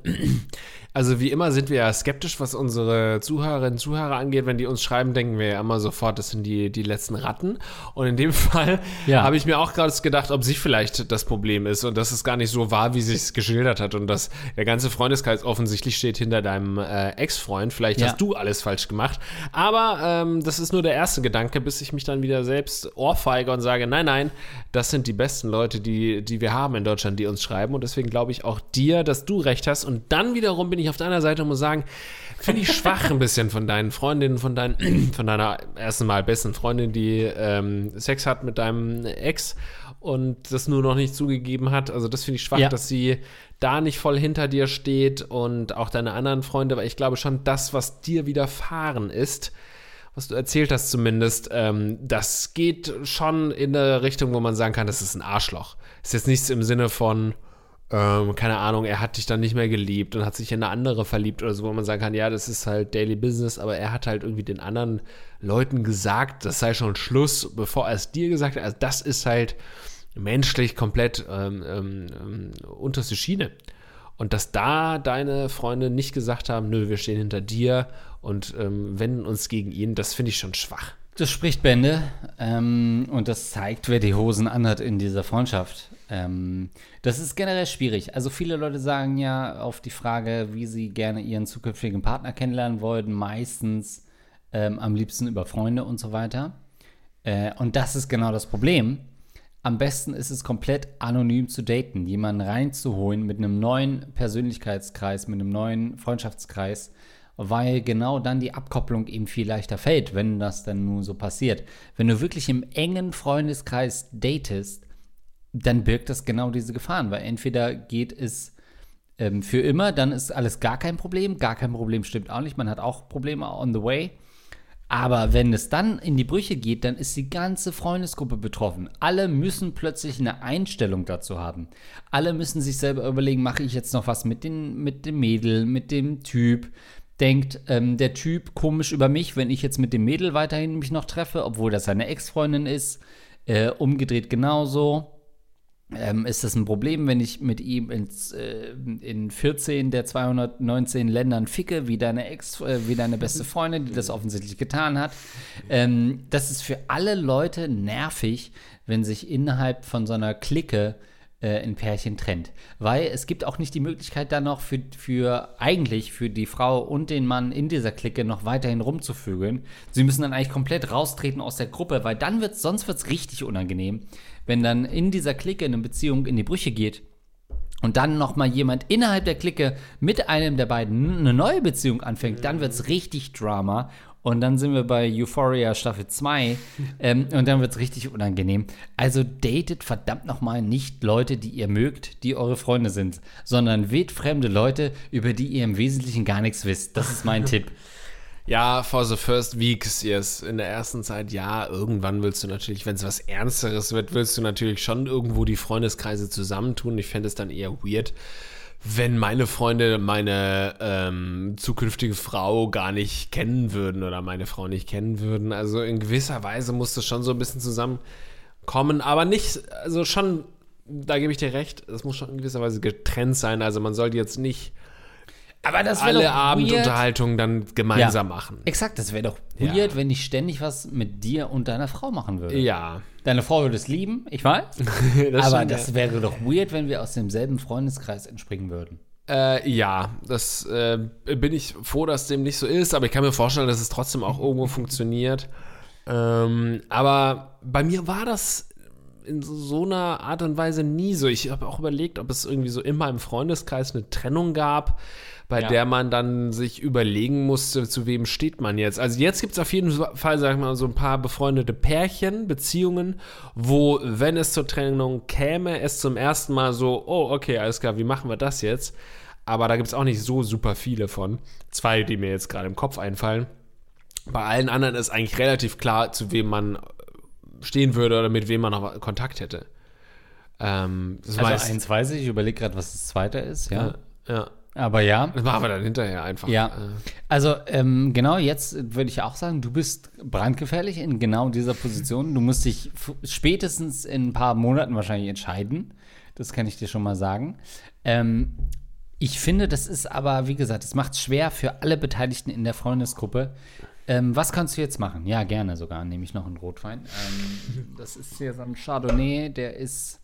Also wie immer sind wir ja skeptisch, was unsere Zuhörerinnen und Zuhörer angeht. Wenn die uns schreiben, denken wir ja immer sofort, das sind die, die letzten Ratten. Und in dem Fall ja. habe ich mir auch gerade gedacht, ob sie vielleicht das Problem ist und dass es gar nicht so war, wie sie es geschildert hat und dass der ganze Freundeskreis offensichtlich steht hinter deinem äh, Ex-Freund. Vielleicht ja. hast du alles falsch gemacht. Aber ähm, das ist nur der erste Gedanke, bis ich mich dann wieder selbst ohrfeige und sage, nein, nein, das sind die besten Leute, die, die wir haben in Deutschland, die uns schreiben. Und deswegen glaube ich auch dir, dass du recht hast. Und dann wiederum bin ich auf deiner Seite und muss sagen, finde ich schwach ein bisschen von deinen Freundinnen, von, dein, von deiner ersten Mal besten Freundin, die ähm, Sex hat mit deinem Ex und das nur noch nicht zugegeben hat. Also das finde ich schwach, ja. dass sie da nicht voll hinter dir steht und auch deine anderen Freunde, weil ich glaube schon, das, was dir widerfahren ist, was du erzählt hast zumindest, ähm, das geht schon in eine Richtung, wo man sagen kann, das ist ein Arschloch. Ist jetzt nichts im Sinne von, ähm, keine Ahnung, er hat dich dann nicht mehr geliebt und hat sich in eine andere verliebt oder so, wo man sagen kann, ja, das ist halt Daily Business, aber er hat halt irgendwie den anderen Leuten gesagt, das sei schon Schluss, bevor er es dir gesagt hat. Also das ist halt menschlich komplett ähm, ähm, ähm, unterste Schiene. Und dass da deine Freunde nicht gesagt haben, nö, wir stehen hinter dir und ähm, wenden uns gegen ihn, das finde ich schon schwach. Das spricht Bände ähm, und das zeigt, wer die Hosen anhat in dieser Freundschaft. Ähm, das ist generell schwierig. Also viele Leute sagen ja auf die Frage, wie sie gerne ihren zukünftigen Partner kennenlernen wollten, meistens ähm, am liebsten über Freunde und so weiter. Äh, und das ist genau das Problem. Am besten ist es komplett anonym zu daten, jemanden reinzuholen mit einem neuen Persönlichkeitskreis, mit einem neuen Freundschaftskreis, weil genau dann die Abkopplung eben viel leichter fällt, wenn das dann nun so passiert. Wenn du wirklich im engen Freundeskreis datest, dann birgt das genau diese Gefahren, weil entweder geht es ähm, für immer, dann ist alles gar kein Problem, gar kein Problem stimmt auch nicht, man hat auch Probleme on the way. Aber wenn es dann in die Brüche geht, dann ist die ganze Freundesgruppe betroffen. Alle müssen plötzlich eine Einstellung dazu haben. Alle müssen sich selber überlegen, mache ich jetzt noch was mit, den, mit dem Mädel, mit dem Typ? Denkt ähm, der Typ komisch über mich, wenn ich jetzt mit dem Mädel weiterhin mich noch treffe, obwohl das seine Ex-Freundin ist? Äh, umgedreht genauso ähm, ist das ein Problem, wenn ich mit ihm ins, äh, in 14 der 219 Ländern ficke, wie deine Ex, äh, wie deine beste Freundin, die das offensichtlich getan hat. Ähm, das ist für alle Leute nervig, wenn sich innerhalb von so einer Clique äh, ein Pärchen trennt. Weil es gibt auch nicht die Möglichkeit, dann noch für, für eigentlich für die Frau und den Mann in dieser Clique noch weiterhin rumzuvögeln. Sie müssen dann eigentlich komplett raustreten aus der Gruppe, weil dann wird sonst wird es richtig unangenehm wenn dann in dieser Clique eine Beziehung in die Brüche geht und dann nochmal jemand innerhalb der Clique mit einem der beiden eine neue Beziehung anfängt, dann wird es richtig Drama. Und dann sind wir bei Euphoria Staffel 2 ähm, und dann wird es richtig unangenehm. Also datet verdammt nochmal nicht Leute, die ihr mögt, die eure Freunde sind, sondern wählt fremde Leute, über die ihr im Wesentlichen gar nichts wisst. Das ist mein Tipp. Ja, for the first weeks, yes. In der ersten Zeit, ja, irgendwann willst du natürlich, wenn es was Ernsteres wird, willst du natürlich schon irgendwo die Freundeskreise zusammentun. Ich fände es dann eher weird, wenn meine Freunde meine ähm, zukünftige Frau gar nicht kennen würden oder meine Frau nicht kennen würden. Also in gewisser Weise muss das schon so ein bisschen zusammenkommen, aber nicht, also schon, da gebe ich dir recht, es muss schon in gewisser Weise getrennt sein. Also man sollte jetzt nicht aber das alle Abendunterhaltungen dann gemeinsam ja, machen. Exakt, das wäre doch weird, ja. wenn ich ständig was mit dir und deiner Frau machen würde. Ja. Deine Frau würde es lieben, ich weiß. das aber das ja. wäre doch weird, wenn wir aus demselben Freundeskreis entspringen würden. Äh, ja, das äh, bin ich froh, dass dem nicht so ist, aber ich kann mir vorstellen, dass es trotzdem auch irgendwo funktioniert. Ähm, aber bei mir war das in so einer Art und Weise nie so. Ich habe auch überlegt, ob es irgendwie so in meinem Freundeskreis eine Trennung gab, bei Ja. der man dann sich überlegen musste, zu wem steht man jetzt. Also jetzt gibt es auf jeden Fall, sag ich mal, so ein paar befreundete Pärchen, Beziehungen, wo, wenn es zur Trennung käme, es zum ersten Mal so, oh, okay, alles klar, wie machen wir das jetzt? Aber da gibt es auch nicht so super viele von. Zwei, die mir jetzt gerade im Kopf einfallen. Bei allen anderen ist eigentlich relativ klar, zu wem man stehen würde oder mit wem man noch Kontakt hätte. Ähm, das Also meist- eins weiß ich, ich überlege gerade, was das zweite ist, ja. ja, ja. Aber ja. Das machen wir dann hinterher einfach. Ja, Äh, also ähm, genau jetzt würde ich auch sagen, du bist brandgefährlich in genau dieser Position. Du musst dich spätestens in ein paar Monaten wahrscheinlich entscheiden. Das kann ich dir schon mal sagen. Ähm, ich finde, das ist aber, wie gesagt, es macht es schwer für alle Beteiligten in der Freundesgruppe. Ähm, was kannst du jetzt machen? Ja, gerne sogar. Nehme ich noch einen Rotwein. Ähm, das ist hier so ein Chardonnay, der ist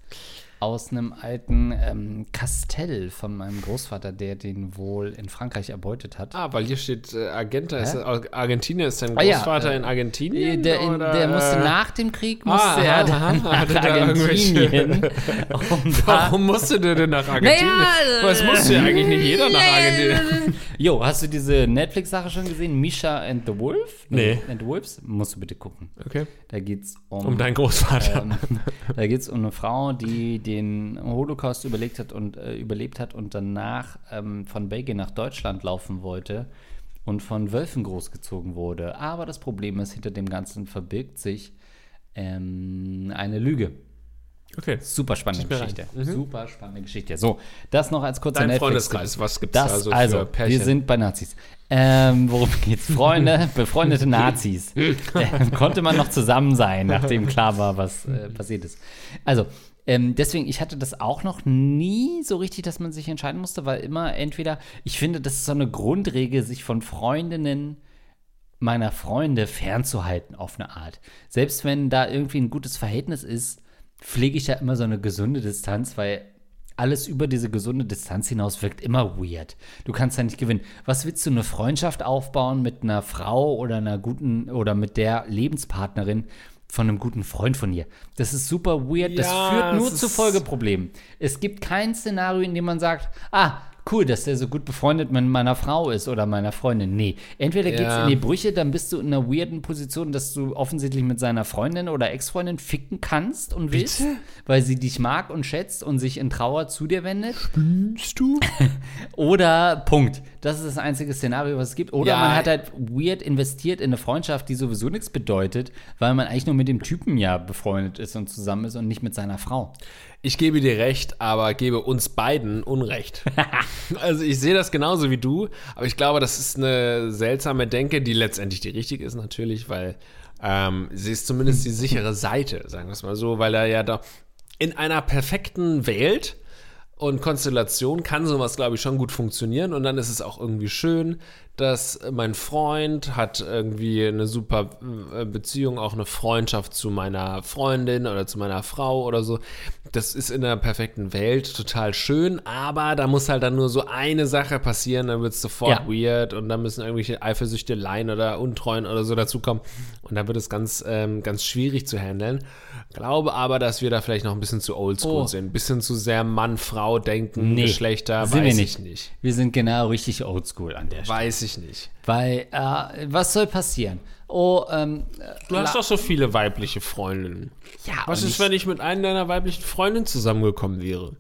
aus einem alten ähm, Castell von meinem Großvater, der den wohl in Frankreich erbeutet hat. Ah, weil hier steht äh, Argenta. Ist das, Argentinien ist dein Ah, ja, Großvater äh, in Argentinien? Der, in, oder, der musste äh, nach dem Krieg musste Ah, er aha, nach Argentinien. um Warum musste der denn nach Argentinien? Naja, Aber es musste ja eigentlich nicht jeder nach Argentinien. Jo, hast du diese Netflix-Sache schon gesehen? Misha and the Wolf? Nee. And the Wolves? Musst du bitte gucken. Okay. Da geht's um, Um deinen Großvater. ähm, da geht es um eine Frau, die den Holocaust überlegt hat und äh, überlebt hat und danach ähm, von Belgien nach Deutschland laufen wollte und von Wölfen großgezogen wurde. Aber das Problem ist, hinter dem Ganzen verbirgt sich ähm, eine Lüge. Okay. Super spannende. Geschichte. Super spannende Geschichte. So, das noch als kurzer Dein Netflix- Freundeskreis, was gibt's das, da so also, für Pärchen? wir sind bei Nazis. Ähm, worum geht's? Freunde, befreundete Nazis. äh, konnte man noch zusammen sein, nachdem klar war, was äh, passiert ist. Also, ähm, deswegen, ich hatte das auch noch nie so richtig, dass man sich entscheiden musste, weil immer entweder, ich finde, das ist so eine Grundregel, sich von Freundinnen meiner Freunde fernzuhalten auf eine Art. Selbst wenn da irgendwie ein gutes Verhältnis ist, pflege ich ja immer so eine gesunde Distanz, weil alles über diese gesunde Distanz hinaus wirkt immer weird. Du kannst ja nicht gewinnen. Was willst du eine Freundschaft aufbauen mit einer Frau oder einer guten oder mit der Lebenspartnerin von einem guten Freund von dir? Das ist super weird. das Ja, führt nur zu Folgeproblemen. Es gibt kein Szenario, in dem man sagt, ah, cool, dass der so gut befreundet mit meiner Frau ist oder meiner Freundin. Nee. Entweder geht's Ja. in die Brüche, dann bist du in einer weirden Position, dass du offensichtlich mit seiner Freundin oder Ex-Freundin ficken kannst und willst, weil sie dich mag und schätzt und sich in Trauer zu dir wendet. Bist du? Oder Punkt. Das ist das einzige Szenario, was es gibt. Oder Ja. man hat halt weird investiert in eine Freundschaft, die sowieso nichts bedeutet, weil man eigentlich nur mit dem Typen ja befreundet ist und zusammen ist und nicht mit seiner Frau. Ich gebe dir recht, aber gebe uns beiden Unrecht. also ich sehe das genauso wie du, aber ich glaube, das ist eine seltsame Denke, die letztendlich die richtige ist natürlich, weil ähm, sie ist zumindest die sichere Seite, sagen wir es mal so, weil er ja da in einer perfekten Welt und Konstellation kann sowas, glaube ich, schon gut funktionieren. Und dann ist es auch irgendwie schön, dass mein Freund hat irgendwie eine super äh, Beziehung, auch eine Freundschaft zu meiner Freundin oder zu meiner Frau oder so. Das ist in der perfekten Welt total schön, aber da muss halt dann nur so eine Sache passieren, dann wird es sofort Ja. weird und dann müssen irgendwelche Eifersüchteleien oder Untreuen oder so dazukommen. Und dann wird es ganz, ähm, ganz schwierig zu handeln. Glaube aber, dass wir da vielleicht noch ein bisschen zu oldschool Oh. sind. Ein bisschen zu sehr Mann-Frau denken, Nee, Geschlechter, sind weiß wir ich nicht. Wir sind genau richtig oldschool an der Stelle. Weiß ich nicht. Weil, äh, was soll passieren? Oh, ähm, Du hast doch so viele weibliche Freundinnen. ja, Was ist, wenn ich mit einer deiner weiblichen Freundinnen zusammengekommen wäre?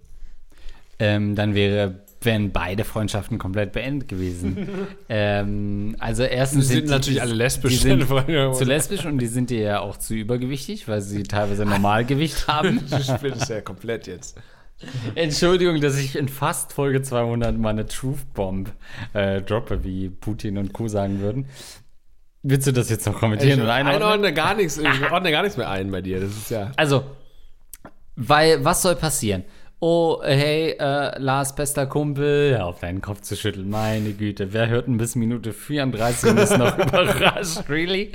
ähm, dann wäre, wären beide Freundschaften komplett beendet gewesen. ähm, also erstens Die sind die- natürlich alle lesbisch, Die sind zu lesbisch und die sind dir ja auch zu übergewichtig, weil sie teilweise Normalgewicht haben. Du spielst ja komplett jetzt. Entschuldigung, dass ich in fast Folge 200 mal eine Truth Bomb äh, droppe, wie Putin und Co. sagen würden. Willst du das jetzt noch kommentieren Ich und einordne gar nichts, ich ordne gar nichts mehr ein bei dir. Das ist ja. Also, weil, was soll passieren? Oh, hey, äh, Lars, bester Kumpel, ja, auf deinen Kopf zu schütteln, meine Güte, wer hört denn bis Minute 34 und ist noch überrascht, really?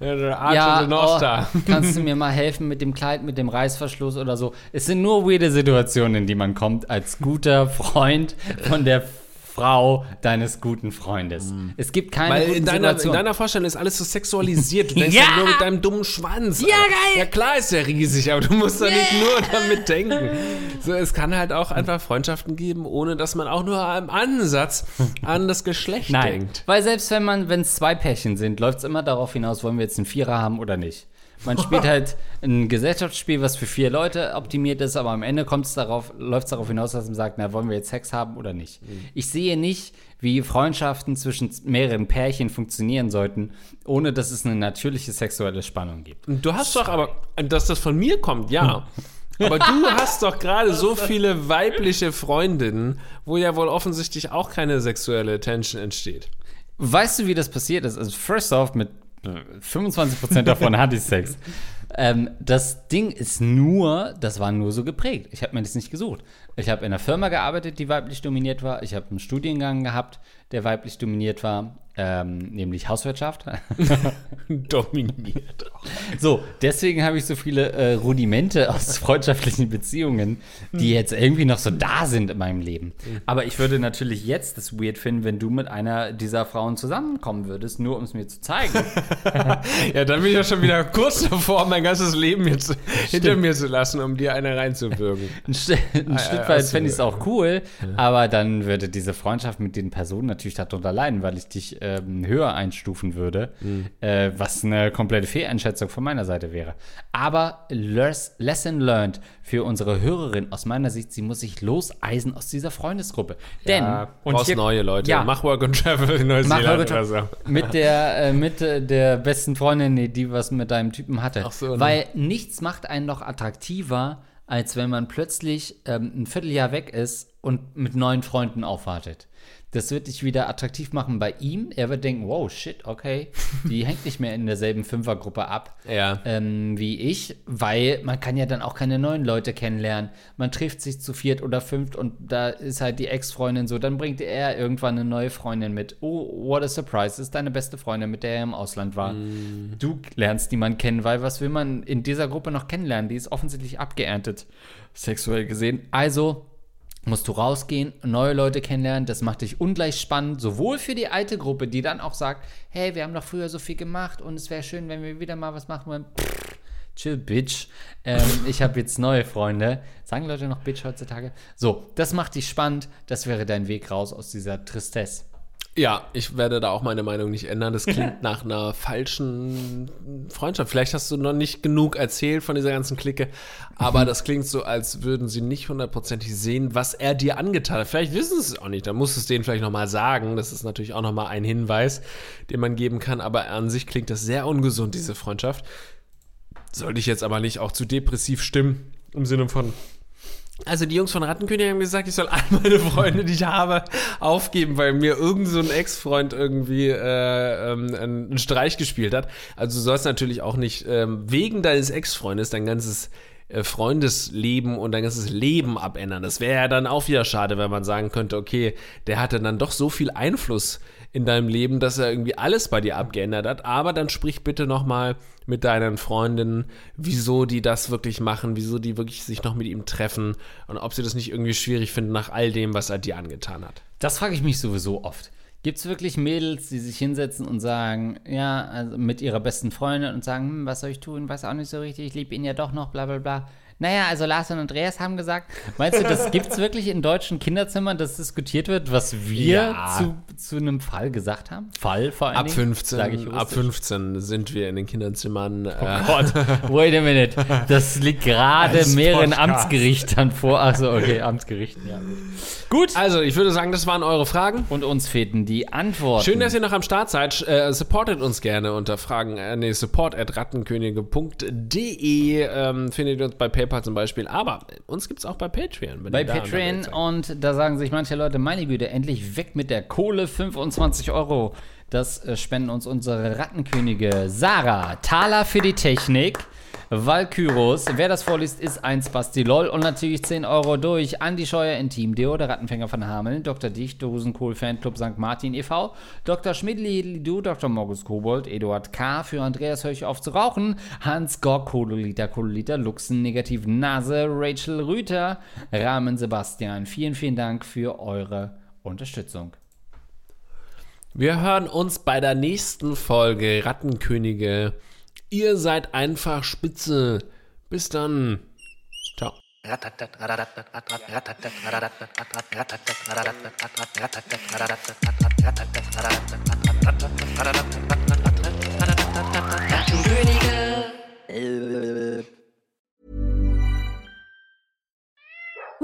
Ja, oh, kannst du mir mal helfen mit dem Kleid, mit dem Reißverschluss oder so? Es sind nur weirde Situationen, in die man kommt. Als guter Freund von der Frau deines guten Freundes. Mhm. Es gibt keine Weil in deiner, in deiner, Vorstellung ist alles so sexualisiert. Du denkst ja. nur mit deinem dummen Schwanz. Ja, geil. Ja, klar ist der riesig, aber du musst doch yeah. nicht nur damit denken. So, es kann halt auch einfach Freundschaften geben, ohne dass man auch nur im Ansatz an das Geschlecht Nein. denkt. Weil selbst wenn man, wenn es zwei Pärchen sind, läuft es immer darauf hinaus, wollen wir jetzt einen Vierer haben oder nicht. Man spielt halt ein Gesellschaftsspiel, was für vier Leute optimiert ist, aber am Ende kommt's darauf, läuft es darauf hinaus, dass man sagt, na, wollen wir jetzt Sex haben oder nicht. Mhm. Ich sehe nicht, wie Freundschaften zwischen mehreren Pärchen funktionieren sollten, ohne dass es eine natürliche sexuelle Spannung gibt. Du hast doch aber, dass das von mir kommt, ja. Aber du hast doch gerade so viele weibliche Freundinnen, wo ja wohl offensichtlich auch keine sexuelle Tension entsteht. Weißt du, wie das passiert ist? Also, first off, mit 25% davon hatte ich Sex. Ähm, das Ding ist nur, das war nur so geprägt. Ich habe mir das nicht gesucht. Ich habe in einer Firma gearbeitet, die weiblich dominiert war. Ich habe einen Studiengang gehabt, der weiblich dominiert war ähm, nämlich Hauswirtschaft. Dominiert. So, deswegen habe ich so viele äh, Rudimente aus freundschaftlichen Beziehungen, die jetzt irgendwie noch so da sind in meinem Leben. Aber ich würde natürlich jetzt das weird finden, wenn du mit einer dieser Frauen zusammenkommen würdest, nur um es mir zu zeigen. ja, dann bin ich ja schon wieder kurz davor, mein ganzes Leben jetzt Stimmt. hinter mir zu lassen, um dir eine reinzuwürgen. ein, St ein ah, Stück weit fände ich es auch cool, ja. aber dann würde diese Freundschaft mit den Personen natürlich darunter leiden, weil ich dich ähm, höher einstufen würde, mhm. äh, was eine komplette Fehleinschätzung von meiner Seite wäre. Aber Lesson learned für unsere Hörerin aus meiner Sicht, sie muss sich loseisen aus dieser Freundesgruppe. Denn ja, und hier, neue Leute. Ja, mach Work and Travel in Neuseeland oder so. Mit der, äh, mit der besten Freundin, die was mit deinem Typen hatte. Ach so, ne? Weil nichts macht einen noch attraktiver, als wenn man plötzlich ähm, ein Vierteljahr weg ist und mit neuen Freunden aufwartet. Das wird dich wieder attraktiv machen bei ihm. Er wird denken, wow, shit, okay, die hängt nicht mehr in derselben Fünfergruppe ab ja. ähm, wie ich, weil man kann ja dann auch keine neuen Leute kennenlernen. Man trifft sich zu viert oder fünft und da ist halt die Ex-Freundin so, dann bringt er irgendwann eine neue Freundin mit. Oh, what a surprise, das ist deine beste Freundin, mit der er im Ausland war. Mm. Du lernst niemanden kennen, weil was will man in dieser Gruppe noch kennenlernen? Die ist offensichtlich abgeerntet, sexuell gesehen. Also musst du rausgehen, neue Leute kennenlernen. Das macht dich ungleich spannend, sowohl für die alte Gruppe, die dann auch sagt, hey, wir haben doch früher so viel gemacht und es wäre schön, wenn wir wieder mal was machen wollen. Pff, chill, Bitch. Ähm, ich habe jetzt neue Freunde. Sagen Leute noch Bitch heutzutage? So, das macht dich spannend. Das wäre dein Weg raus aus dieser Tristesse. Ja, ich werde da auch meine Meinung nicht ändern. Das klingt nach einer falschen Freundschaft. Vielleicht hast du noch nicht genug erzählt von dieser ganzen Clique, aber das klingt so, als würden sie nicht hundertprozentig sehen, was er dir angetan hat. Vielleicht wissen sie es auch nicht. Dann muss es denen vielleicht nochmal sagen. Das ist natürlich auch nochmal ein Hinweis, den man geben kann. Aber an sich klingt das sehr ungesund, diese Freundschaft. Sollte ich jetzt aber nicht auch zu depressiv stimmen, im Sinne von, also die Jungs von Rattenkönig haben gesagt, ich soll all meine Freunde, die ich habe, aufgeben, weil mir irgend so ein Ex-Freund irgendwie äh, ähm, einen Streich gespielt hat. Also du sollst natürlich auch nicht ähm, wegen deines Ex-Freundes dein ganzes äh, Freundesleben und dein ganzes Leben abändern. Das wäre ja dann auch wieder schade, wenn man sagen könnte, okay, der hatte dann doch so viel Einfluss in deinem Leben, dass er irgendwie alles bei dir abgeändert hat. Aber dann sprich bitte nochmal mit deinen Freundinnen, wieso die das wirklich machen, wieso die wirklich sich noch mit ihm treffen und ob sie das nicht irgendwie schwierig finden nach all dem, was er dir angetan hat. Das frage ich mich sowieso oft. Gibt es wirklich Mädels, die sich hinsetzen und sagen, ja, also mit ihrer besten Freundin und sagen, hm, was soll ich tun, weiß auch nicht so richtig, ich liebe ihn ja doch noch, bla bla bla. Naja, also Lars und Andreas haben gesagt, meinst du, das gibt es wirklich in deutschen Kinderzimmern, dass diskutiert wird, was wir ja. zu, zu einem Fall gesagt haben? Fall vor allem. Ab 15, ab 15 sind wir in den Kinderzimmern. Oh äh, Gott, wait a minute. Das liegt gerade mehreren Podcast. Amtsgerichtern vor. Achso, okay, Amtsgerichten, ja. Gut. Also, ich würde sagen, das waren eure Fragen. Und uns fehlten die Antworten. Schön, dass ihr noch am Start seid. Äh, supportet uns gerne unter Fragen, äh, nee, support at rattenkönige.de ähm, findet ihr uns bei PayPal PayPal zum Beispiel, aber uns gibt es auch bei Patreon. Bei Patreon und da sagen sich manche Leute, meine Güte, endlich weg mit der Kohle, 25 Euro. Das äh, spenden uns unsere Rattenkönige. Sarah, Thaler für die Technik. Valkyros. Wer das vorliest, ist ein Spasti LOL und natürlich 10 Euro durch Andi Scheuer Intim, Deo, der Rattenfänger von Hameln, Dr. Dicht, Dosenkohl Fanclub St. Martin e.V., Dr. Schmidli, du, Dr. Morgus Kobold, Eduard K. für Andreas Höch auf zu rauchen, Hans Gork, Kololiter, Kololiter, Luxen, Negativ Nase, Rachel Rüther, Rahmen Sebastian. Vielen, vielen Dank für eure Unterstützung. Wir hören uns bei der nächsten Folge Rattenkönige. Ihr seid einfach spitze. Bis dann. Ciao.